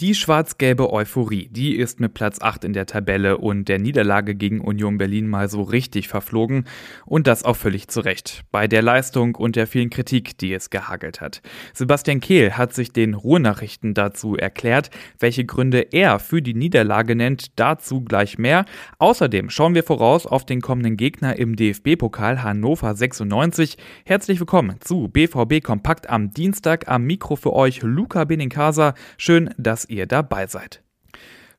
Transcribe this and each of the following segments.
Die schwarz-gelbe Euphorie, die ist mit Platz 8 in der Tabelle und der Niederlage gegen Union Berlin mal so richtig verflogen und das auch völlig zu Recht, bei der Leistung und der vielen Kritik, die es gehagelt hat. Sebastian Kehl hat sich den Ruhrnachrichten dazu erklärt, welche Gründe er für die Niederlage nennt, dazu gleich mehr. Außerdem schauen wir voraus auf den kommenden Gegner im DFB-Pokal Hannover 96. Herzlich willkommen zu BVB Kompakt am Dienstag am Mikro für euch Luca Benincasa. Schön, dass ihr dabei seid.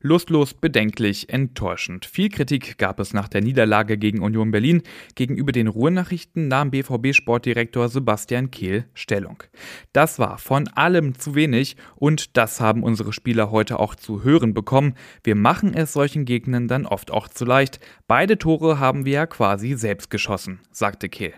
Lustlos, bedenklich, enttäuschend. Viel Kritik gab es nach der Niederlage gegen Union Berlin. Gegenüber den Ruhrnachrichten nahm BVB-Sportdirektor Sebastian Kehl Stellung. Das war von allem zu wenig und das haben unsere Spieler heute auch zu hören bekommen. Wir machen es solchen Gegnern dann oft auch zu leicht. Beide Tore haben wir ja quasi selbst geschossen, sagte Kehl.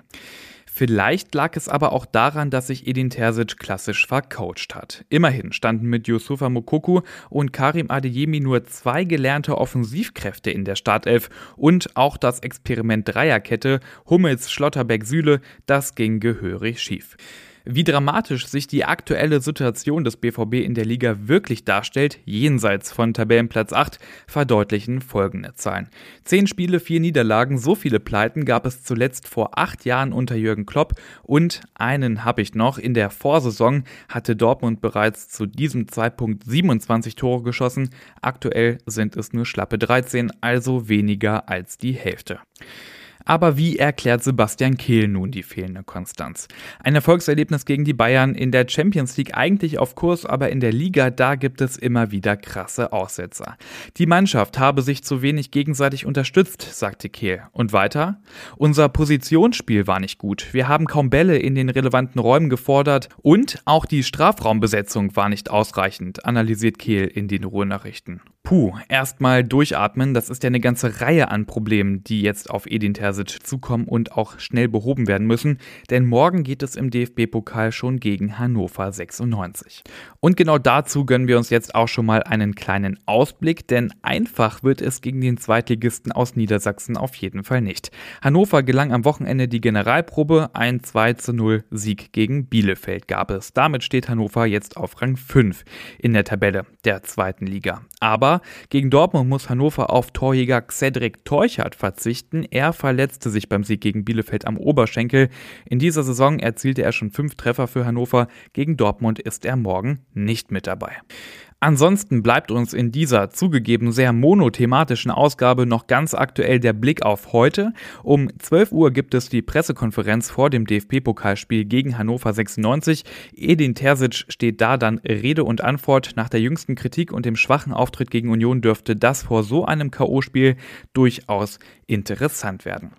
Vielleicht lag es aber auch daran, dass sich Edin Terzic klassisch vercoacht hat. Immerhin standen mit Yusufa Mokoku und Karim Adeyemi nur zwei gelernte Offensivkräfte in der Startelf und auch das Experiment Dreierkette Hummels, Schlotterbeck, Süle, das ging gehörig schief. Wie dramatisch sich die aktuelle Situation des BVB in der Liga wirklich darstellt, jenseits von Tabellenplatz 8, verdeutlichen folgende Zahlen. Zehn Spiele, vier Niederlagen, so viele Pleiten gab es zuletzt vor acht Jahren unter Jürgen Klopp und einen habe ich noch. In der Vorsaison hatte Dortmund bereits zu diesem Zeitpunkt 27 Tore geschossen. Aktuell sind es nur schlappe 13, also weniger als die Hälfte. Aber wie erklärt Sebastian Kehl nun die fehlende Konstanz? Ein Erfolgserlebnis gegen die Bayern in der Champions League eigentlich auf Kurs, aber in der Liga, da gibt es immer wieder krasse Aussetzer. Die Mannschaft habe sich zu wenig gegenseitig unterstützt, sagte Kehl. Und weiter? Unser Positionsspiel war nicht gut. Wir haben kaum Bälle in den relevanten Räumen gefordert und auch die Strafraumbesetzung war nicht ausreichend, analysiert Kehl in den Ruhrnachrichten. Puh, erstmal durchatmen. Das ist ja eine ganze Reihe an Problemen, die jetzt auf Edin Terzic zukommen und auch schnell behoben werden müssen. Denn morgen geht es im DFB-Pokal schon gegen Hannover 96. Und genau dazu gönnen wir uns jetzt auch schon mal einen kleinen Ausblick, denn einfach wird es gegen den Zweitligisten aus Niedersachsen auf jeden Fall nicht. Hannover gelang am Wochenende die Generalprobe. Ein 2 zu 0 Sieg gegen Bielefeld gab es. Damit steht Hannover jetzt auf Rang 5 in der Tabelle der zweiten Liga. Aber gegen Dortmund muss Hannover auf Torjäger Cedric Teuchert verzichten. Er verletzte sich beim Sieg gegen Bielefeld am Oberschenkel. In dieser Saison erzielte er schon fünf Treffer für Hannover. Gegen Dortmund ist er morgen nicht mit dabei. Ansonsten bleibt uns in dieser zugegeben sehr monothematischen Ausgabe noch ganz aktuell der Blick auf heute. Um 12 Uhr gibt es die Pressekonferenz vor dem DFB-Pokalspiel gegen Hannover 96. Edin Terzic steht da dann Rede und Antwort. Nach der jüngsten Kritik und dem schwachen Auftritt gegen Union dürfte das vor so einem K.O.-Spiel durchaus interessant werden.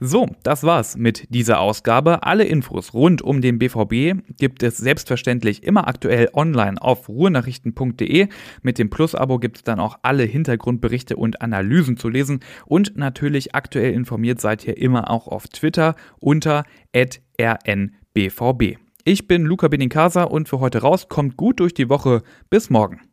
So, das war's mit dieser Ausgabe. Alle Infos rund um den BVB gibt es selbstverständlich immer aktuell online auf ruhrnachrichten.de. Mit dem Plus-Abo gibt es dann auch alle Hintergrundberichte und Analysen zu lesen. Und natürlich aktuell informiert seid ihr immer auch auf Twitter unter rnbvb. Ich bin Luca Benincasa und für heute raus. Kommt gut durch die Woche. Bis morgen.